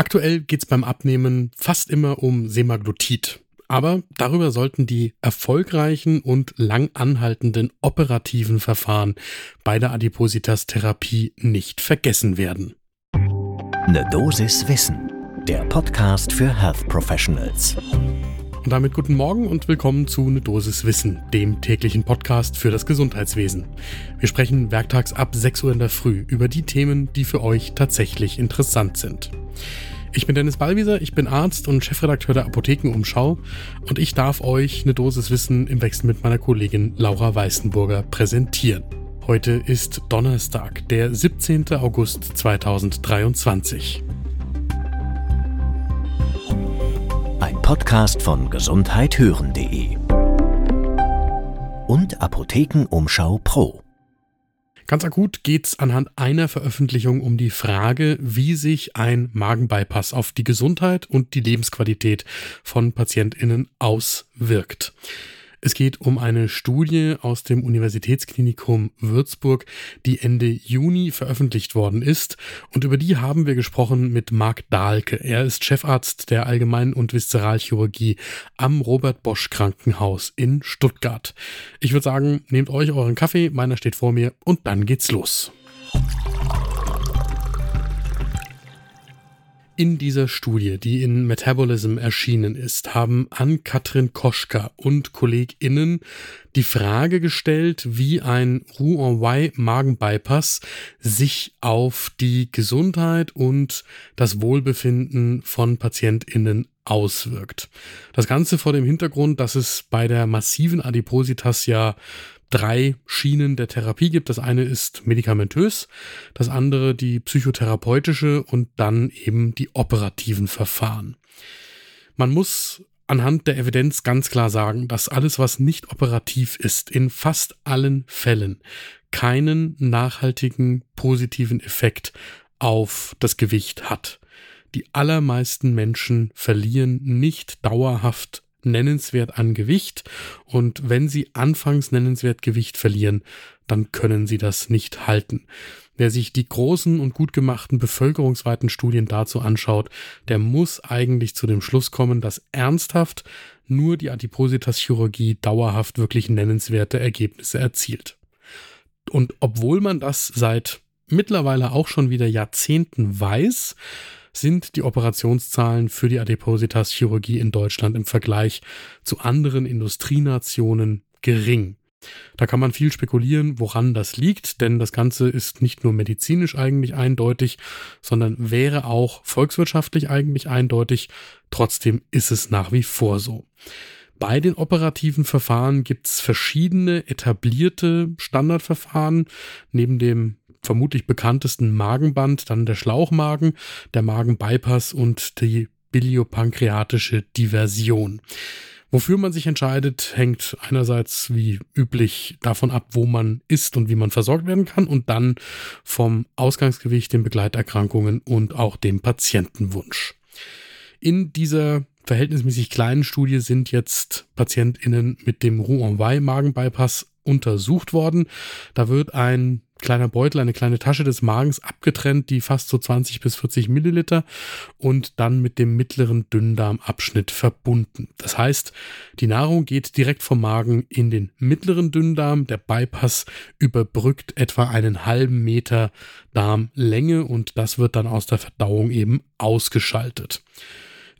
Aktuell geht es beim Abnehmen fast immer um Semaglutid. Aber darüber sollten die erfolgreichen und lang anhaltenden operativen Verfahren bei der Adipositas-Therapie nicht vergessen werden. Ne Dosis Wissen, der Podcast für Health Professionals. Und damit guten Morgen und willkommen zu Ne Dosis Wissen, dem täglichen Podcast für das Gesundheitswesen. Wir sprechen werktags ab 6 Uhr in der Früh über die Themen, die für euch tatsächlich interessant sind. Ich bin Dennis Ballwieser, ich bin Arzt und Chefredakteur der Apothekenumschau und ich darf euch eine Dosis Wissen im Wechsel mit meiner Kollegin Laura Weißenburger präsentieren. Heute ist Donnerstag, der 17. August 2023. Podcast von gesundheithören.de und Apothekenumschau Pro. Ganz akut geht es anhand einer Veröffentlichung um die Frage, wie sich ein Magenbypass auf die Gesundheit und die Lebensqualität von PatientInnen auswirkt. Es geht um eine Studie aus dem Universitätsklinikum Würzburg, die Ende Juni veröffentlicht worden ist. Und über die haben wir gesprochen mit Marc Dahlke. Er ist Chefarzt der Allgemein- und Viszeralchirurgie am Robert Bosch Krankenhaus in Stuttgart. Ich würde sagen, nehmt euch euren Kaffee, meiner steht vor mir und dann geht's los. In dieser Studie, die in Metabolism erschienen ist, haben Ann-Kathrin Koschka und KollegInnen die Frage gestellt, wie ein Roux-en-Y-Magenbypass sich auf die Gesundheit und das Wohlbefinden von PatientInnen auswirkt. Das Ganze vor dem Hintergrund, dass es bei der massiven Adipositas ja drei Schienen der Therapie gibt. Das eine ist medikamentös, das andere die psychotherapeutische und dann eben die operativen Verfahren. Man muss anhand der Evidenz ganz klar sagen, dass alles, was nicht operativ ist, in fast allen Fällen keinen nachhaltigen positiven Effekt auf das Gewicht hat. Die allermeisten Menschen verlieren nicht dauerhaft nennenswert an Gewicht und wenn sie anfangs nennenswert Gewicht verlieren, dann können sie das nicht halten. Wer sich die großen und gut gemachten bevölkerungsweiten Studien dazu anschaut, der muss eigentlich zu dem Schluss kommen, dass ernsthaft nur die Adipositas-Chirurgie dauerhaft wirklich nennenswerte Ergebnisse erzielt. Und obwohl man das seit mittlerweile auch schon wieder Jahrzehnten weiß, sind die Operationszahlen für die Adipositas-Chirurgie in Deutschland im Vergleich zu anderen Industrienationen gering. Da kann man viel spekulieren, woran das liegt, denn das Ganze ist nicht nur medizinisch eigentlich eindeutig, sondern wäre auch volkswirtschaftlich eigentlich eindeutig. Trotzdem ist es nach wie vor so. Bei den operativen Verfahren gibt es verschiedene etablierte Standardverfahren. Neben dem vermutlich bekanntesten Magenband, dann der Schlauchmagen, der Magenbypass und die biliopankreatische Diversion. Wofür man sich entscheidet, hängt einerseits wie üblich davon ab, wo man ist und wie man versorgt werden kann und dann vom Ausgangsgewicht, den Begleiterkrankungen und auch dem Patientenwunsch. In dieser verhältnismäßig kleinen Studie sind jetzt PatientInnen mit dem Roux-en-Y-Magenbypass untersucht worden. Da wird ein kleiner Beutel, eine kleine Tasche des Magens abgetrennt, die fast so 20 bis 40 Milliliter und dann mit dem mittleren Dünndarmabschnitt verbunden. Das heißt, die Nahrung geht direkt vom Magen in den mittleren Dünndarm. Der Bypass überbrückt etwa einen halben Meter Darmlänge und das wird dann aus der Verdauung eben ausgeschaltet.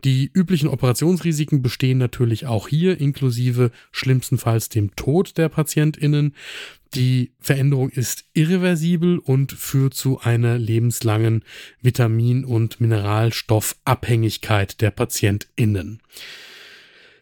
Die üblichen Operationsrisiken bestehen natürlich auch hier, inklusive schlimmstenfalls dem Tod der PatientInnen. Die Veränderung ist irreversibel und führt zu einer lebenslangen Vitamin- und Mineralstoffabhängigkeit der PatientInnen.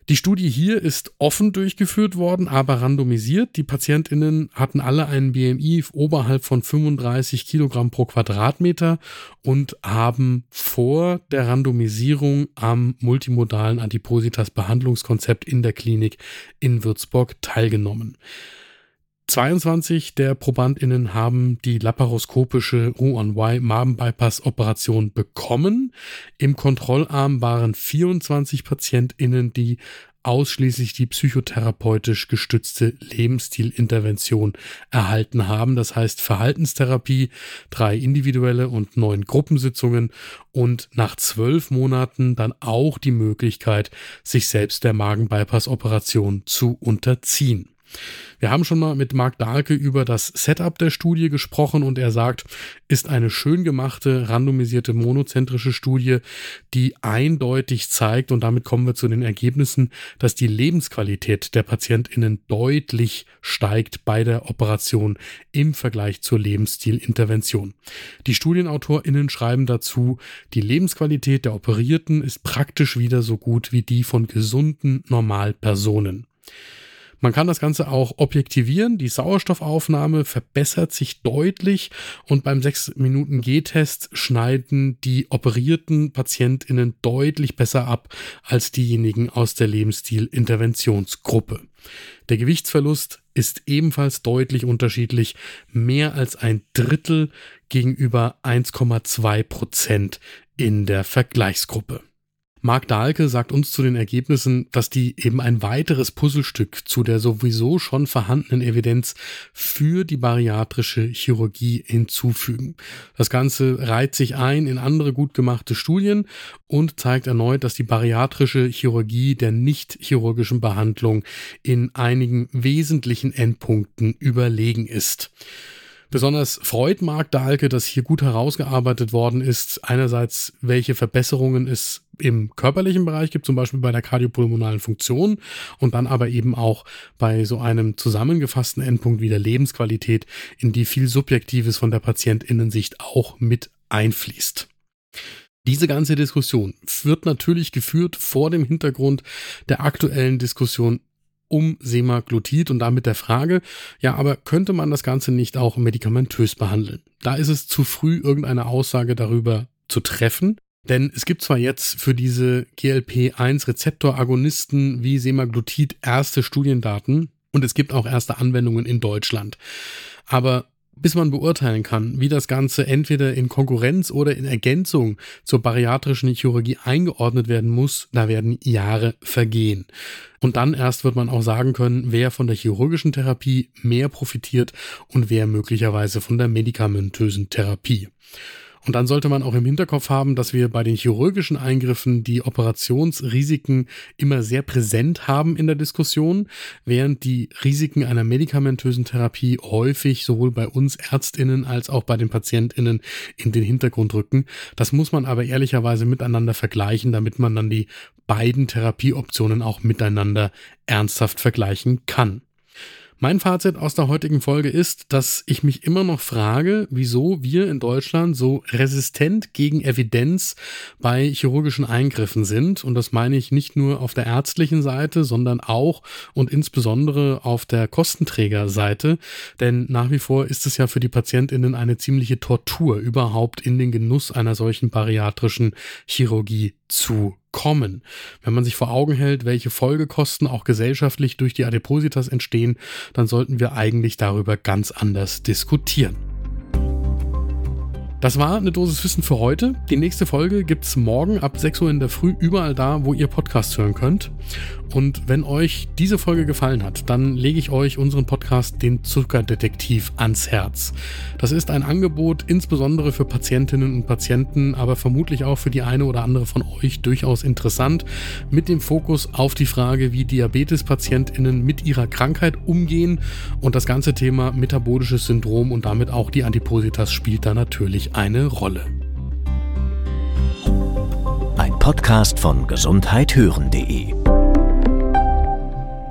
Die Studie hier ist offen durchgeführt worden, aber randomisiert. Die PatientInnen hatten alle einen BMI oberhalb von 35 Kilogramm pro Quadratmeter und haben vor der Randomisierung am multimodalen Adipositas Behandlungskonzept in der Klinik in Würzburg teilgenommen. 22 der ProbandInnen haben die laparoskopische Roux-en-Y Magenbypass-Operation bekommen. Im Kontrollarm waren 24 PatientInnen, die ausschließlich die psychotherapeutisch gestützte Lebensstilintervention erhalten haben. Das heißt Verhaltenstherapie, drei individuelle und neun Gruppensitzungen und nach zwölf Monaten dann auch die Möglichkeit, sich selbst der Magenbypass-Operation zu unterziehen. Wir haben schon mal mit Marc Dahlke über das Setup der Studie gesprochen und er sagt, ist eine schön gemachte, randomisierte, monozentrische Studie, die eindeutig zeigt, und damit kommen wir zu den Ergebnissen, dass die Lebensqualität der PatientInnen deutlich steigt bei der Operation im Vergleich zur Lebensstilintervention. Die StudienautorInnen schreiben dazu, die Lebensqualität der Operierten ist praktisch wieder so gut wie die von gesunden Normalpersonen. Man kann das Ganze auch objektivieren. Die Sauerstoffaufnahme verbessert sich deutlich und beim 6-Minuten-G-Test schneiden die operierten PatientInnen deutlich besser ab als diejenigen aus der Lebensstil-Interventionsgruppe. Der Gewichtsverlust ist ebenfalls deutlich unterschiedlich, mehr als ein Drittel gegenüber 1,2 Prozent in der Vergleichsgruppe. Marc Dahlke sagt uns zu den Ergebnissen, dass die eben ein weiteres Puzzlestück zu der sowieso schon vorhandenen Evidenz für die bariatrische Chirurgie hinzufügen. Das Ganze reiht sich ein in andere gut gemachte Studien und zeigt erneut, dass die bariatrische Chirurgie der nicht chirurgischen Behandlung in einigen wesentlichen Endpunkten überlegen ist. Besonders freut Marc Dahlke, dass hier gut herausgearbeitet worden ist. Einerseits, welche Verbesserungen es im körperlichen Bereich gibt, zum Beispiel bei der kardiopulmonalen Funktion und dann aber eben auch bei so einem zusammengefassten Endpunkt wie der Lebensqualität, in die viel Subjektives von der Patientinnensicht auch mit einfließt. Diese ganze Diskussion wird natürlich geführt vor dem Hintergrund der aktuellen Diskussion um Semaglutid und damit der Frage, ja, aber könnte man das Ganze nicht auch medikamentös behandeln? Da ist es zu früh, irgendeine Aussage darüber zu treffen. Denn es gibt zwar jetzt für diese GLP-1-Rezeptoragonisten wie Semaglutid erste Studiendaten und es gibt auch erste Anwendungen in Deutschland. Aber bis man beurteilen kann, wie das Ganze entweder in Konkurrenz oder in Ergänzung zur bariatrischen Chirurgie eingeordnet werden muss, da werden Jahre vergehen. Und dann erst wird man auch sagen können, wer von der chirurgischen Therapie mehr profitiert und wer möglicherweise von der medikamentösen Therapie. Und dann sollte man auch im Hinterkopf haben, dass wir bei den chirurgischen Eingriffen die Operationsrisiken immer sehr präsent haben in der Diskussion, während die Risiken einer medikamentösen Therapie häufig sowohl bei uns Ärztinnen als auch bei den Patientinnen in den Hintergrund rücken. Das muss man aber ehrlicherweise miteinander vergleichen, damit man dann die beiden Therapieoptionen auch miteinander ernsthaft vergleichen kann. Mein Fazit aus der heutigen Folge ist, dass ich mich immer noch frage, wieso wir in Deutschland so resistent gegen Evidenz bei chirurgischen Eingriffen sind. Und das meine ich nicht nur auf der ärztlichen Seite, sondern auch und insbesondere auf der Kostenträgerseite. Denn nach wie vor ist es ja für die Patientinnen eine ziemliche Tortur, überhaupt in den Genuss einer solchen bariatrischen Chirurgie zu kommen. Wenn man sich vor Augen hält, welche Folgekosten auch gesellschaftlich durch die Adipositas entstehen, dann sollten wir eigentlich darüber ganz anders diskutieren. Das war eine Dosis Wissen für heute. Die nächste Folge gibt es morgen ab 6 Uhr in der Früh überall da, wo ihr Podcasts hören könnt. Und wenn euch diese Folge gefallen hat, dann lege ich euch unseren Podcast Den Zuckerdetektiv ans Herz. Das ist ein Angebot insbesondere für Patientinnen und Patienten, aber vermutlich auch für die eine oder andere von euch durchaus interessant, mit dem Fokus auf die Frage, wie Diabetespatientinnen mit ihrer Krankheit umgehen. Und das ganze Thema metabolisches Syndrom und damit auch die Adipositas spielt da natürlich eine Rolle. Ein Podcast von gesundheithören.de